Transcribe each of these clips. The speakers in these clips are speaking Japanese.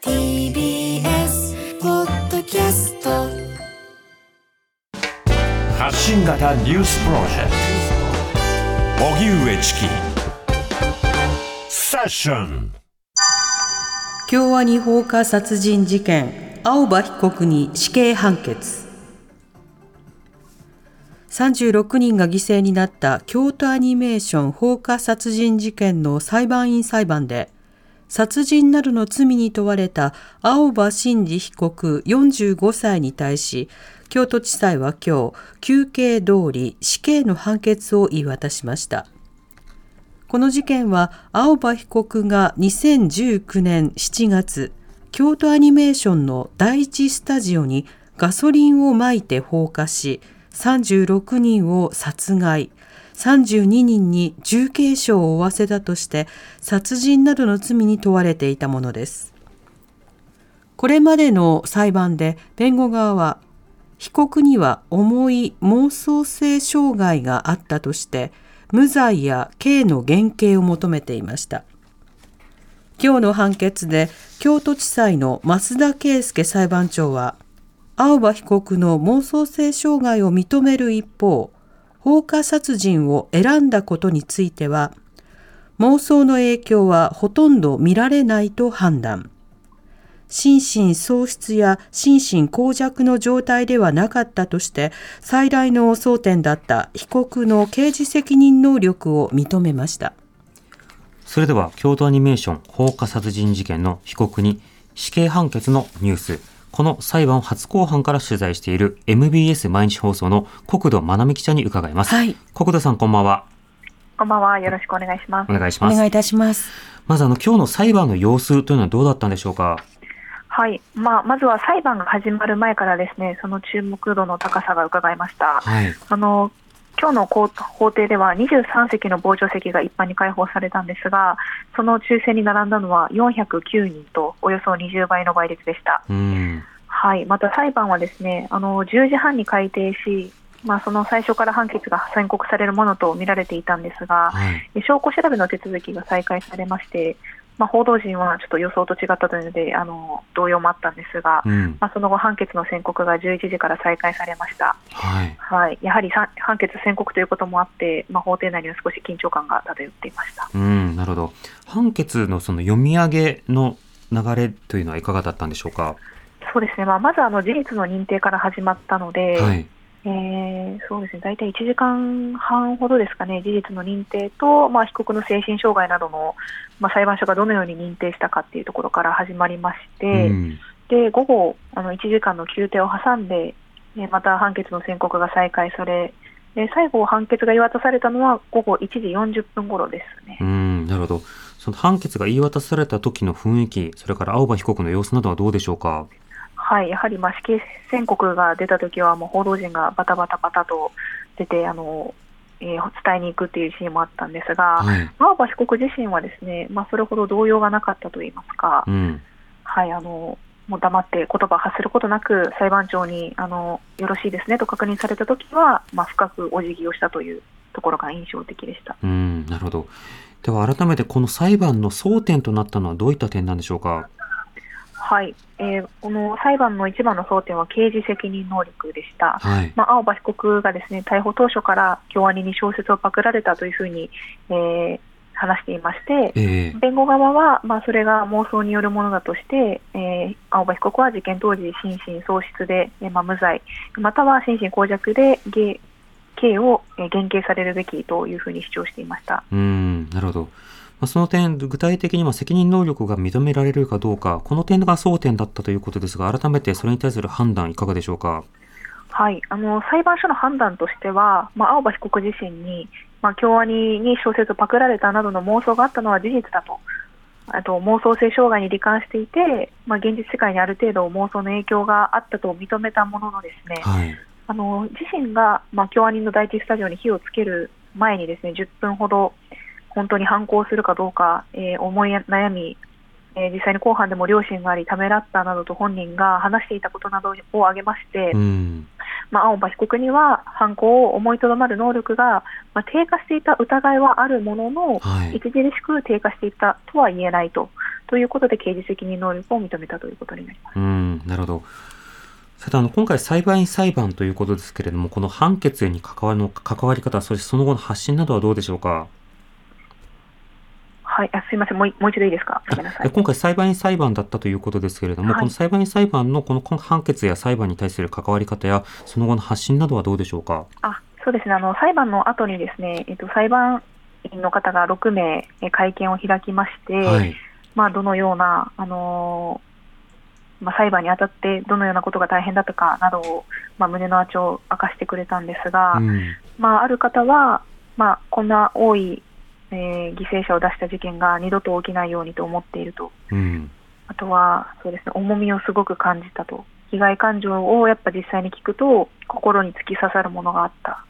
TBS ポッドキャスト発信型ニュースプロジェクト。荻上チキ。セッション。京アニ放火殺人事件。青葉被告に死刑判決。36人が犠牲になった京都アニメーション放火殺人事件の裁判員裁判で殺人などの罪に問われた青葉真司被告45歳に対し京都地裁は今日求刑通り死刑の判決を言い渡しました。この事件は青葉被告が2019年7月京都アニメーションの第一スタジオにガソリンをまいて放火し36人を殺害。32人に重軽傷を負わせたとして殺人などの罪に問われていたものです。これまでの裁判で弁護側は被告には重い妄想性障害があったとして無罪や刑の減刑を求めていました。今日の判決で京都地裁の増田圭介裁判長は青葉被告の妄想性障害を認める一方放火殺人を選んだことについては妄想の影響はほとんど見られないと判断。心神喪失や心神耗弱の状態ではなかったとして最大の争点だった被告の刑事責任能力を認めました。それでは京都アニメーション放火殺人事件の被告に死刑判決のニュース。この裁判を初公判から取材している MBS 毎日放送の国土真奈美記者に伺います、はい国土さんこんばんはこんばんは。よろしくお願いしますお。願いしますお願いいたしますまずあの今日の裁判の様子というのはどうだったんでしょうか？はい。まあ、まずは裁判が始まる前からですね、その注目度の高さが伺えました。はいあの、今日の法法廷では23席の傍聴席が一般に開放されたんですが、その抽選に並んだのは409人と、およそ20倍の倍率でした。うんはい。また裁判はですね、あの、10時半に開廷し、まあ、その最初から判決が宣告されるものと見られていたんですが、はい証拠調べの手続きが再開されまして、まあ、報道陣はちょっと予想と違ったというので、あの動揺もあったんですが、うん。まあ、その後、判決の宣告が11時から再開されました。はい。はい、やはりさ判決宣告ということもあって、まあ、法廷内には少し緊張感が漂っていました。うんなるほど。判決のその読み上げの流れというのはいかがだったんでしょうか？そうですね、まあ、まずあの事実の認定から始まったので、はいえーそうですね、大体1時間半ほどですかね、事実の認定と、まあ、被告の精神障害などの、まあ、裁判所がどのように認定したかっていうところから始まりまして、うん。で午後あの、1時間の休廷を挟んで、えーまた判決の宣告が再開され、で最後、判決が言い渡されたのは午後1時40分頃ですね。うんなるほど。その判決が言い渡された時の雰囲気それから青葉被告の様子などはどうでしょうか？はい、やはりまあ死刑宣告が出たときは、もう報道陣がバタバタバタと出て、あのえー伝えに行くっていうシーンもあったんですが、はい。青葉被告自身はですね、まあ、それほど動揺がなかったといいますか、うん。はい、あのもう黙って言葉を発することなく、裁判長にあのよろしいですねと確認されたときは、まあ、深くお辞儀をしたというところが印象的でした。うんなるほど。では改めてこの裁判の争点となったのはどういった点なんでしょうか？はい、えーこの裁判の一番の争点は刑事責任能力でした。はい。まあ、青葉被告がですね逮捕当初から京アニに小説をパクられたというふうに、えー話していまして、ええ。弁護側は、まあ、それが妄想によるものだとして、えー青葉被告は事件当時、心神喪失で、えーまあ、無罪、または心神耗弱で刑刑をえー減刑されるべきというふうに主張していました。うんなるほどまあその点、具体的には責任能力が認められるかどうか、この点が争点だったということですが、改めてそれに対する判断、いかがでしょうか？はい、あの裁判所の判断としては、まあ、青葉被告自身に、まあ、京アニに小説をパクられたなどの妄想があったのは事実だとあと妄想性障害に罹患していて、まあ、現実世界にある程度妄想の影響があったと認めたもののですね、はい。あの自身が、まあ、京アニの第一スタジオに火をつける前にですね10分ほど本当に反抗するかどうか、えー思い悩み、えー実際に後半でも両親がありためらったなどと本人が話していたことなどを挙げまして、うん。まあ、青葉被告には犯行を思いとどまる能力が、まあ、低下していた疑いはあるものの、はい。著しく低下していたとは言えないと。ということで、刑事責任能力を認めたということになります。うん、なるほど。さて、あの、今回裁判員裁判ということですけれども、この判決に関わるの、関わり方、そしてその後の発信などはどうでしょうか？はい、あすいません、もういもう一度いいですか？今回裁判員裁判だったということですけれども、はいこの裁判員裁判のこの判決や裁判に対する関わり方や、その後の発信などはどうでしょうか？あそうですねあの裁判の後にですね、えっと、裁判員の方が6名え会見を開きまして、はい。まあ、どのような、あのーまあ、裁判にあたってどのようなことが大変だったかなどを、まあ、胸の内を明かしてくれたんですが、うん。まあ、ある方は、まあ、こんな多い、えー犠牲者を出した事件が二度と起きないようにと思っていると。うん。あとは、そうですね、重みをすごく感じたと。被害感情をやっぱ実際に聞くと、心に突き刺さるものがあった。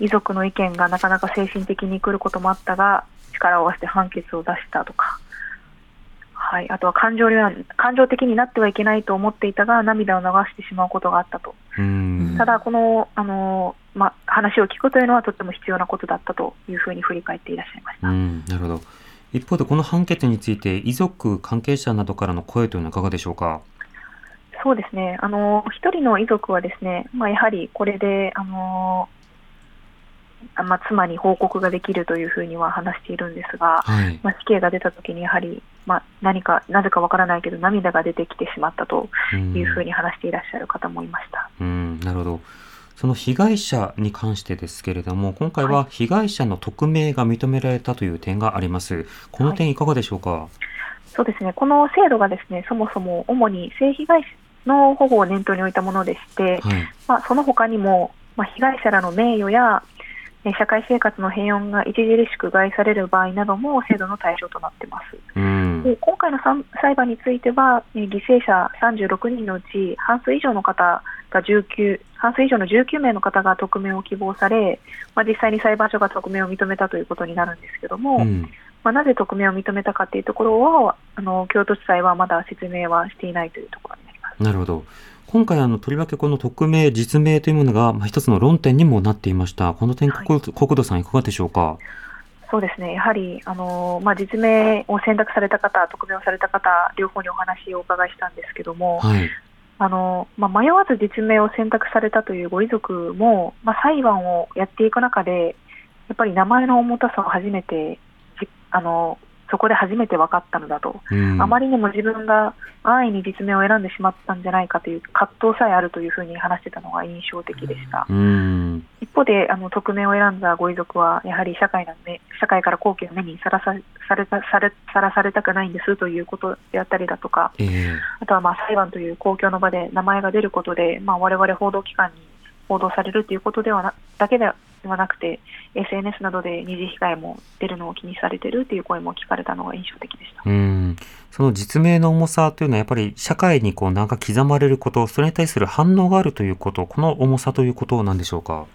遺族の意見がなかなか精神的に来ることもあったが、力を合わせて判決を出したとか。はい。あとは感情には感情的になってはいけないと思っていたが、涙を流してしまうことがあったと。うん。ただ、この、あの、まあ、話を聞くというのはとても必要なことだったというふうに振り返っていらっしゃいました。うん、なるほど。一方で、この判決について、遺族、関係者などからの声というのはいかがでしょうか？そうですね、あの一人の遺族はですね、まあ、やはりこれで、あのあまあ、妻に報告ができるというふうには話しているんですが、はい。まあ、死刑が出たときに、やはり、まあ、何か、なぜかわからないけど、涙が出てきてしまったとうんいうふうに話していらっしゃる方もいました。うん、なるほど。その被害者に関してですけれども、今回は被害者の匿名が認められたという点があります。この点いかがでしょうか、そうですね、この制度がですね、そもそも主に性被害者の保護を念頭に置いたものでして、はい。まあ、その他にも、まあ、被害者らの名誉やえー社会生活の平穏が著しく害される場合なども制度の対象となっています。うん。で今回の裁判については、えー犠牲者36人のうち半数以上の方が19、半数以上の19名の方が匿名を希望され、まあ、実際に裁判所が匿名を認めたということになるんですけども、うん。まあ、なぜ匿名を認めたかというところをあの京都地裁はまだ説明はしていないというところになります。なるほど。今回、あの、とりわけこの匿名、実名というものが、まあ、一つの論点にもなっていました。この点、はい国国土さんいかがでしょうか？そうですね、やはり、あのまあ、実名を選択された方、匿名をされた方、両方にお話をお伺いしたんですけども、はい。あのまあ、迷わず実名を選択されたというご遺族も、まあ、裁判をやっていく中で、やっぱり名前の重たさを初めて、じあのそこで初めて分かったのだと、うん。あまりにも自分が安易に実名を選んでしまったんじゃないかという葛藤さえあるというふうに話してたのが印象的でした。うん。一方で、あの匿名を選んだご遺族は、やはり社会の目社会から後期の目にさらさされたされさらされたくないんですということであったりだとか、ええあとはまあ裁判という公共の場で名前が出ることで、まあ、我々報道機関に報道されるということではなだけではなくて、SNS などで二次被害も出るのを気にされているという声も聞かれたのが印象的でした。うん。その実名の重さというのはやっぱり社会にこう名が刻まれること、それに対する反応があるということ、この重さということなんでしょうか？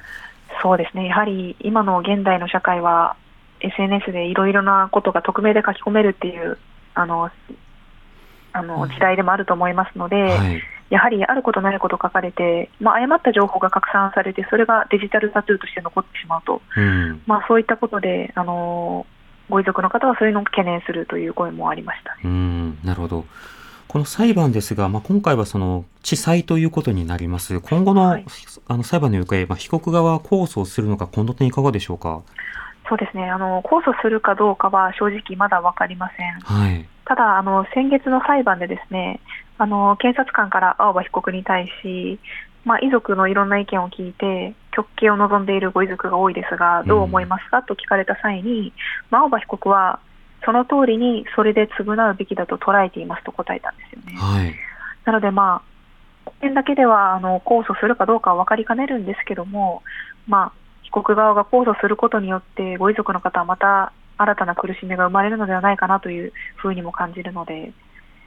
そうですね、やはり今の現代の社会は、SNS でいろいろなことが匿名で書き込めるっていうあのあの時代でもあると思いますので、はい。やはりあることないこと書かれて、まあ、誤った情報が拡散されて、それがデジタルタトゥーとして残ってしまうと、うん。まあ、そういったことで、あのご遺族の方はそういうのを懸念するという声もありましたね。うん。なるほど。この裁判ですが、まあ、今回はその地裁ということになります。今後の,、はいあの裁判の行方、まあ、被告側は控訴をするのか、この点いかがでしょうか？そうですねあの控訴するかどうかは正直まだ分かりません。はい。ただあの、先月の裁判でですねあの検察官から青葉被告に対し、まあ、遺族のいろんな意見を聞いて、極刑を望んでいるご遺族が多いですが、どう思いますか？と聞かれた際に、まあ、青葉被告は、その通りにそれで償うべきだと捉えていますと答えたんですよね。はい。なので、まあ、点だけではあの控訴するかどうかは分かりかねるんですけども、まあ、被告側が控訴することによって、ご遺族の方はまた新たな苦しみが生まれるのではないかなというふうにも感じるので、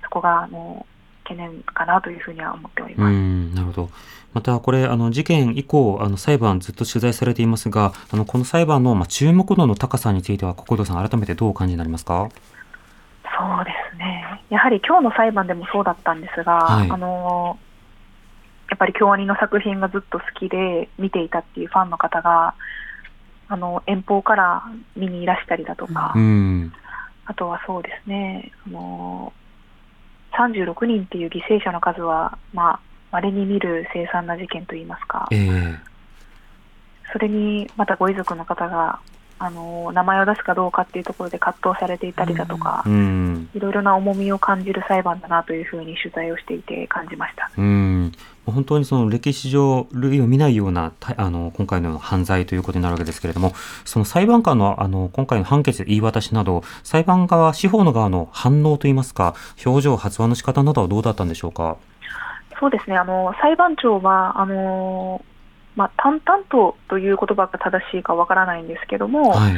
そこがあの懸念かなというふうには思っておりうます。ん、なるほど。また、これ、あの、事件以降、あの、裁判ずっと取材されていますが、あの、この裁判の、まあ、注目度の高さについては、国土さん、改めてどうお感じになりますか？そうですね。やはり今日の裁判でもそうだったんですが、はいあのやっぱり京アニの作品がずっと好きで見ていたっていうファンの方が、あの遠方から見にいらしたりだとか、うん。あとはそうですね、あの36人っていう犠牲者の数は、まあ、稀に見る凄惨な事件といいますか、ええ。それにまたご遺族の方が、あの名前を出すかどうかっていうところで葛藤されていたりだとか、うん。いろいろな重みを感じる裁判だなというふうに取材をしていて感じました。うん。本当にその歴史上類を見ないようなたあの今回の犯罪ということになるわけですけれどもその裁判官のあの今回の判決言い渡しなど裁判側司法の側の反応といいますか表情発話の仕方などはどうだったんでしょうか？そうですね、あの裁判長はあの、まあ、淡々とという言葉が正しいかわからないんですけども、はい。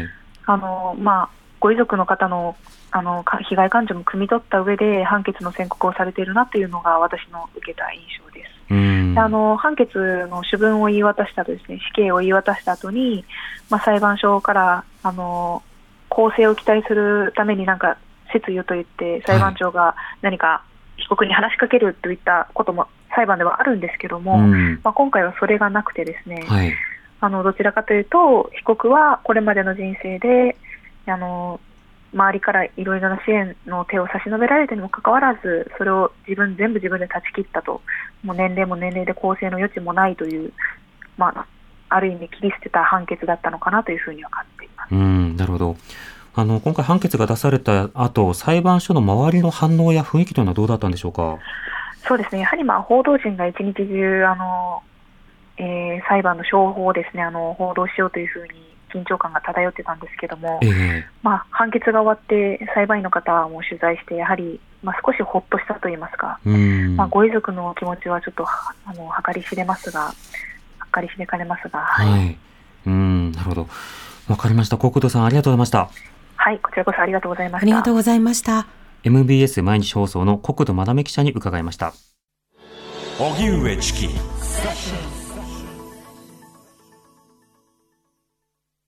あのまあ、ご遺族の方のあのか被害感情も汲み取った上で判決の宣告をされているなというのが私の受けた印象です。あの判決の主文を言い渡したとですね死刑を言い渡した後に、まあ、裁判所からあの公正を期待するためになんか説諭と言って裁判長が何か被告に話しかけるといったことも裁判ではあるんですけども、うん。まあ、今回はそれがなくてですね、はい。あのどちらかというと被告はこれまでの人生であの周りからいろいろな支援の手を差し伸べられてにもかかわらずそれを自分全部自分で断ち切ったと。もう年齢も年齢で更生の余地もないという、まあ、ある意味切り捨てた判決だったのかなというふうには感じています。うんなるほど。あの今回判決が出された後裁判所の周りの反応や雰囲気というのはどうだったんでしょうか？そうですね。やはりまあ報道陣が一日中あの、えー裁判の証拠をですねあの報道しようというふうに緊張感が漂ってたんですけども、ええ。まあ、判決が終わって裁判員の方も取材してやはり、まあ、少しほっとしたといいますか、うん。まあ、ご遺族の気持ちはちょっとはあの計り知れますが計り知れかねますが、はい。はい。うんなるほど。わかりました。国土さんありがとうございました。はい、こちらこそありがとうございました。ありがとうございました。MBS 毎日放送の国土まだめ記者に伺いました。荻上チキ。